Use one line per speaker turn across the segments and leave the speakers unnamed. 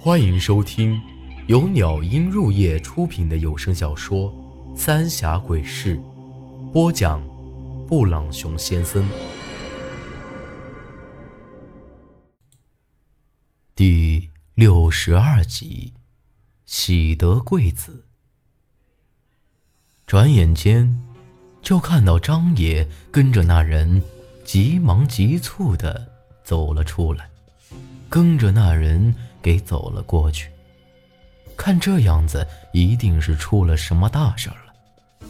欢迎收听由鸟音入夜出品的有声小说《三峡鬼事》，播讲：布朗熊先生。第六十二集，喜得贵子。转眼间，就看到张爷跟着那人急忙急促的走了出来，跟着那人。给走了过去，看这样子，一定是出了什么大事了。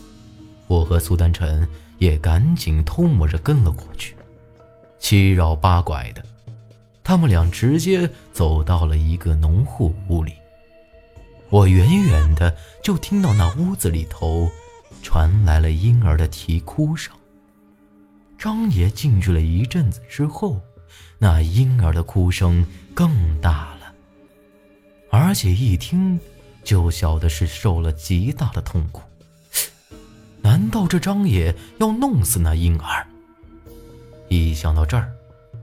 我和苏丹臣也赶紧偷摸着跟了过去，七绕八拐的，他们俩直接走到了一个农户屋里。我远远的就听到那屋子里头传来了婴儿的啼哭声。张爷进去了一阵子之后，那婴儿的哭声更大了。而且一听，就晓得是受了极大的痛苦。难道这张爷要弄死那婴儿？一想到这儿，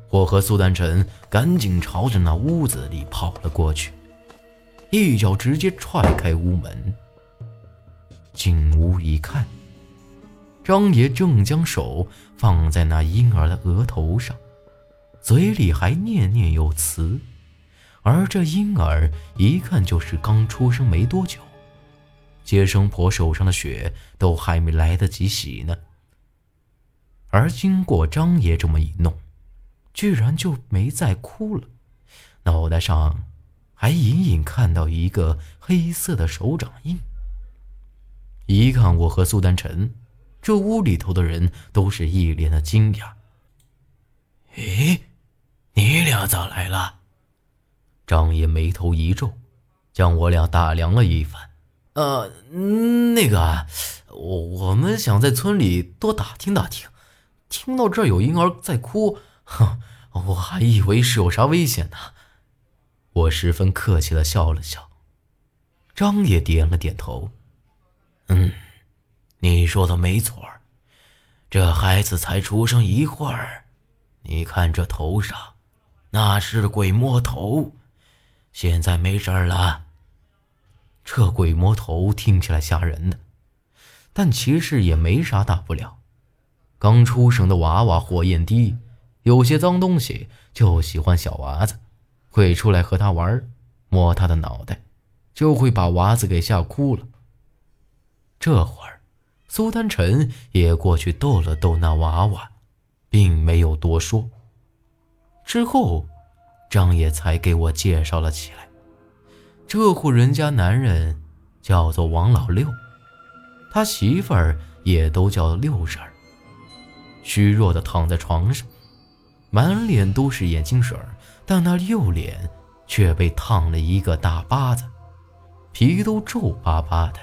我和苏丹臣赶紧朝着那屋子里跑了过去，一脚直接踹开屋门。进屋一看，张爷正将手放在那婴儿的额头上，嘴里还念念有词。而这婴儿一看就是刚出生没多久，接生婆手上的血都还没来得及洗呢。而经过张爷这么一弄，居然就没再哭了，脑袋上还隐隐看到一个黑色的手掌印。一看我和苏丹晨，这屋里头的人都是一脸的惊讶。
咦，你俩咋来了？
张爷眉头一皱，将我俩打量了一番。呃，那个，我我们想在村里多打听打听，听到这儿有婴儿在哭，哼，我还以为是有啥危险呢。我十分客气的笑了笑。张爷点了点头，
嗯，你说的没错这孩子才出生一会儿，你看这头上，那是鬼摸头。现在没事了。
这鬼魔头听起来吓人的，但其实也没啥大不了。刚出生的娃娃火焰低，有些脏东西就喜欢小娃子，会出来和他玩，摸他的脑袋，就会把娃子给吓哭了。这会儿，苏丹臣也过去逗了逗那娃娃，并没有多说。之后。张爷才给我介绍了起来。这户人家男人叫做王老六，他媳妇儿也都叫六婶儿。虚弱的躺在床上，满脸都是眼睛水儿但那右脸却被烫了一个大疤子，皮都皱巴巴的，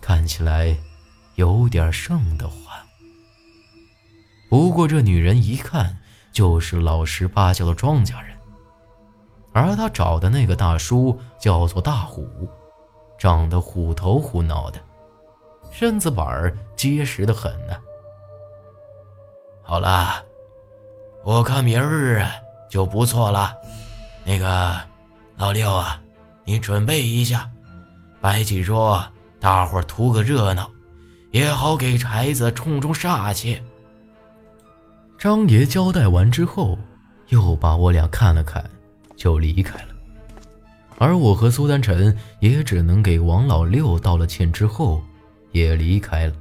看起来有点瘆得慌。不过这女人一看就是老实巴交的庄稼人。而他找的那个大叔叫做大虎，长得虎头虎脑的，身子板儿结实的很呢。
好了，我看明日就不错了。那个老六啊，你准备一下，摆几桌，大伙儿图个热闹，也好给柴子冲冲煞气。
张爷交代完之后，又把我俩看了看。就离开了，而我和苏丹臣也只能给王老六道了歉之后，也离开了。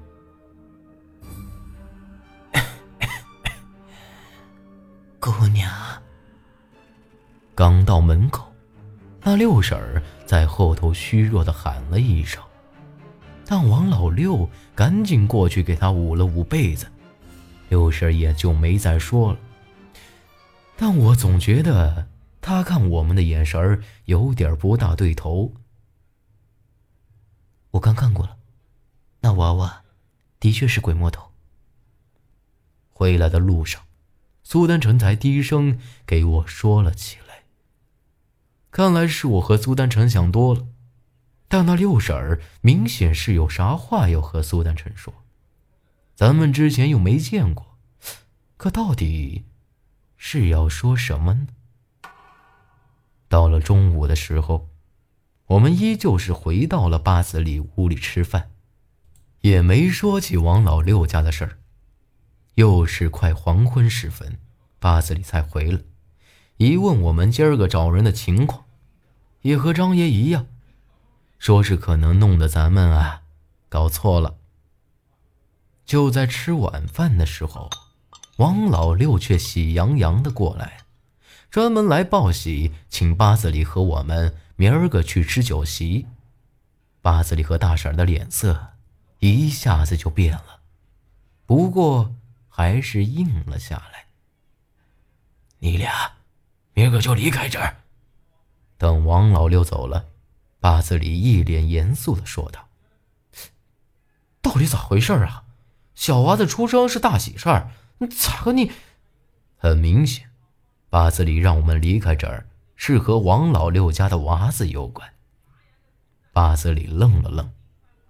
姑娘，
刚到门口，那六婶儿在后头虚弱的喊了一声，但王老六赶紧过去给她捂了捂被子，六婶也就没再说了。但我总觉得。他看我们的眼神儿有点不大对头。
我刚看过了，那娃娃的确是鬼魔头。
回来的路上，苏丹臣才低声给我说了起来。看来是我和苏丹臣想多了，但那六婶儿明显是有啥话要和苏丹臣说。咱们之前又没见过，可到底是要说什么呢？到了中午的时候，我们依旧是回到了八子里屋里吃饭，也没说起王老六家的事儿。又是快黄昏时分，八子里才回来，一问我们今儿个找人的情况，也和张爷一样，说是可能弄得咱们啊搞错了。就在吃晚饭的时候，王老六却喜洋洋的过来。专门来报喜，请八子里和我们明儿个去吃酒席。八子里和大婶的脸色一下子就变了，不过还是应了下来。
你俩明儿个就离开这儿。
等王老六走了，八子里一脸严肃的说道：“到底咋回事啊？小娃子出生是大喜事儿，咋个你？很明显。”八子里让我们离开这儿，是和王老六家的娃子有关。八子里愣了愣，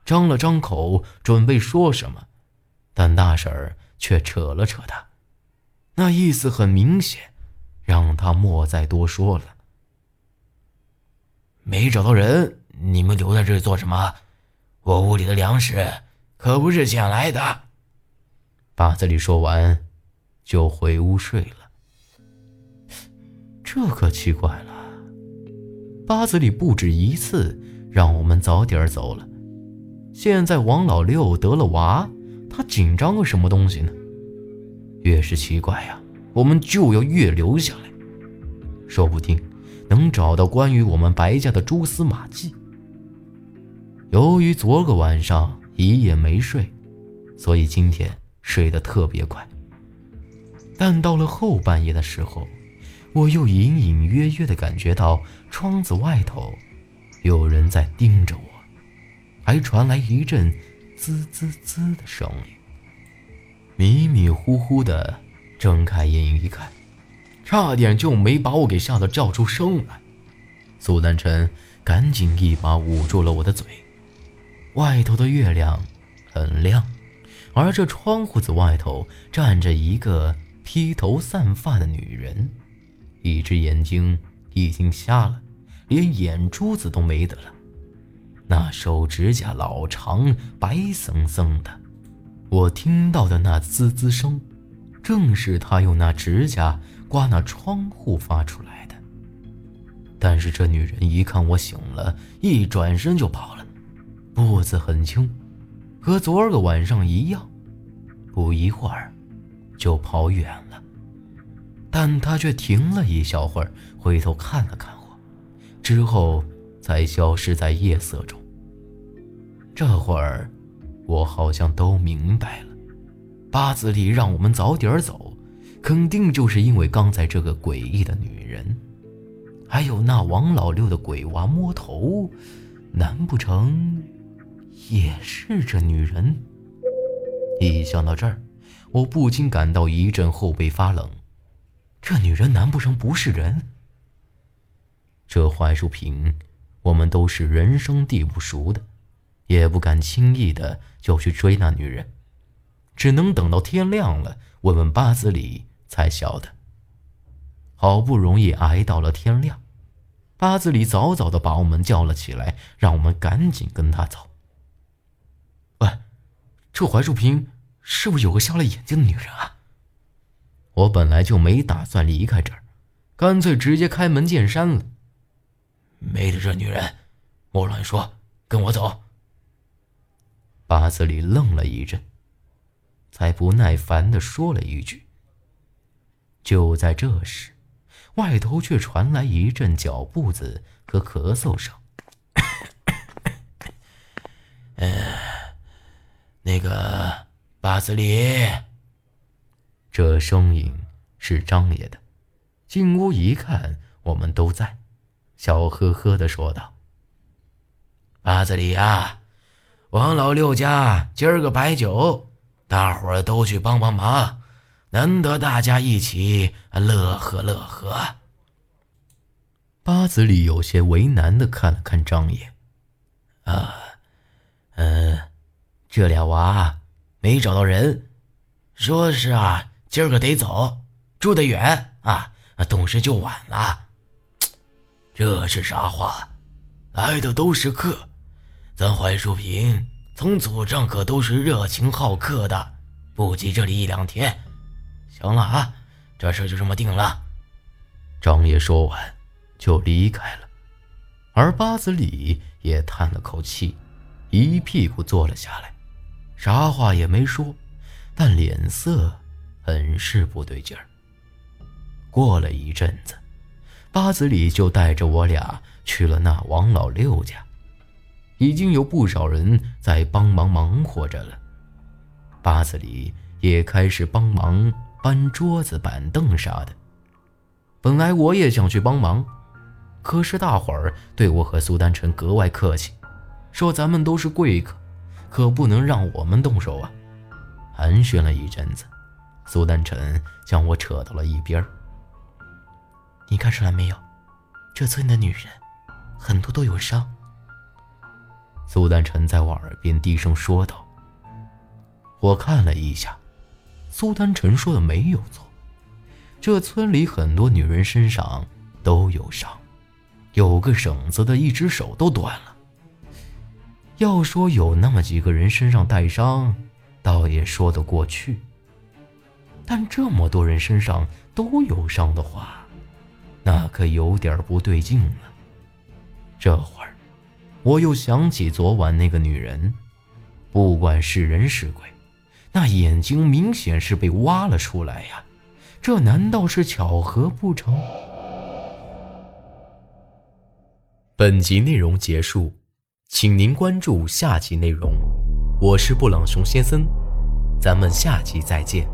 张了张口，准备说什么，但大婶儿却扯了扯他，那意思很明显，让他莫再多说了。
没找到人，你们留在这里做什么？我屋里的粮食可不是捡来的。
八子里说完，就回屋睡了。这可奇怪了，八子里不止一次让我们早点走了。现在王老六得了娃，他紧张个什么东西呢？越是奇怪呀，我们就要越留下来，说不定能找到关于我们白家的蛛丝马迹。由于昨个晚上一夜没睡，所以今天睡得特别快。但到了后半夜的时候，我又隐隐约约的感觉到窗子外头有人在盯着我，还传来一阵滋滋滋的声音。迷迷糊糊的睁开眼一看，差点就没把我给吓得叫出声来。苏丹晨赶紧一把捂住了我的嘴。外头的月亮很亮，而这窗户子外头站着一个披头散发的女人。一只眼睛已经瞎了，连眼珠子都没得了。那手指甲老长，白森森的。我听到的那滋滋声，正是他用那指甲刮那窗户发出来的。但是这女人一看我醒了，一转身就跑了，步子很轻，和昨儿个晚上一样。不一会儿，就跑远了。但他却停了一小会儿，回头看了看我，之后才消失在夜色中。这会儿，我好像都明白了，八子里让我们早点走，肯定就是因为刚才这个诡异的女人，还有那王老六的鬼娃摸头，难不成也是这女人？一想到这儿，我不禁感到一阵后背发冷。这女人难不成不是人？这槐树坪，我们都是人生地不熟的，也不敢轻易的就去追那女人，只能等到天亮了，问问八子里才晓得。好不容易挨到了天亮，八子里早早的把我们叫了起来，让我们赶紧跟他走。喂，这槐树坪是不是有个瞎了眼睛的女人啊？我本来就没打算离开这儿，干脆直接开门见山了。
没的，这女人，莫乱说，跟我走。
八子里愣了一阵，才不耐烦的说了一句。就在这时，外头却传来一阵脚步子和咳嗽声。
嗯，那个八子里。
这声音是张爷的。进屋一看，我们都在，笑呵呵的说道：“
八子里呀，王老六家今儿个摆酒，大伙儿都去帮帮忙，难得大家一起乐呵乐呵。”
八子里有些为难的看了看张爷：“
啊，嗯，这俩娃没找到人，说是啊。”今儿个得走，住得远啊，动时就晚了。这是啥话？来的都是客，咱槐树坪从祖上可都是热情好客的，不急这里一两天。行了啊，这事就这么定了。
张爷说完，就离开了，而八子李也叹了口气，一屁股坐了下来，啥话也没说，但脸色很是不对劲儿。过了一阵子。八子里就带着我俩去了那王老六家，已经有不少人在帮忙忙活着了。八子里也开始帮忙搬桌子、板凳啥的。本来我也想去帮忙，可是大伙儿对我和苏丹臣格外客气，说咱们都是贵客，可不能让我们动手啊。寒暄了一阵子，苏丹臣将我扯到了一边儿。
你看出来没有？这村的女人很多都有伤。
苏丹臣在我耳边低声说道。我看了一下，苏丹臣说的没有错。这村里很多女人身上都有伤，有个婶子的一只手都断了。要说有那么几个人身上带伤，倒也说得过去。但这么多人身上都有伤的话，那可有点不对劲了。这会儿，我又想起昨晚那个女人，不管是人是鬼，那眼睛明显是被挖了出来呀！这难道是巧合不成？本集内容结束，请您关注下集内容。我是布朗熊先生，咱们下集再见。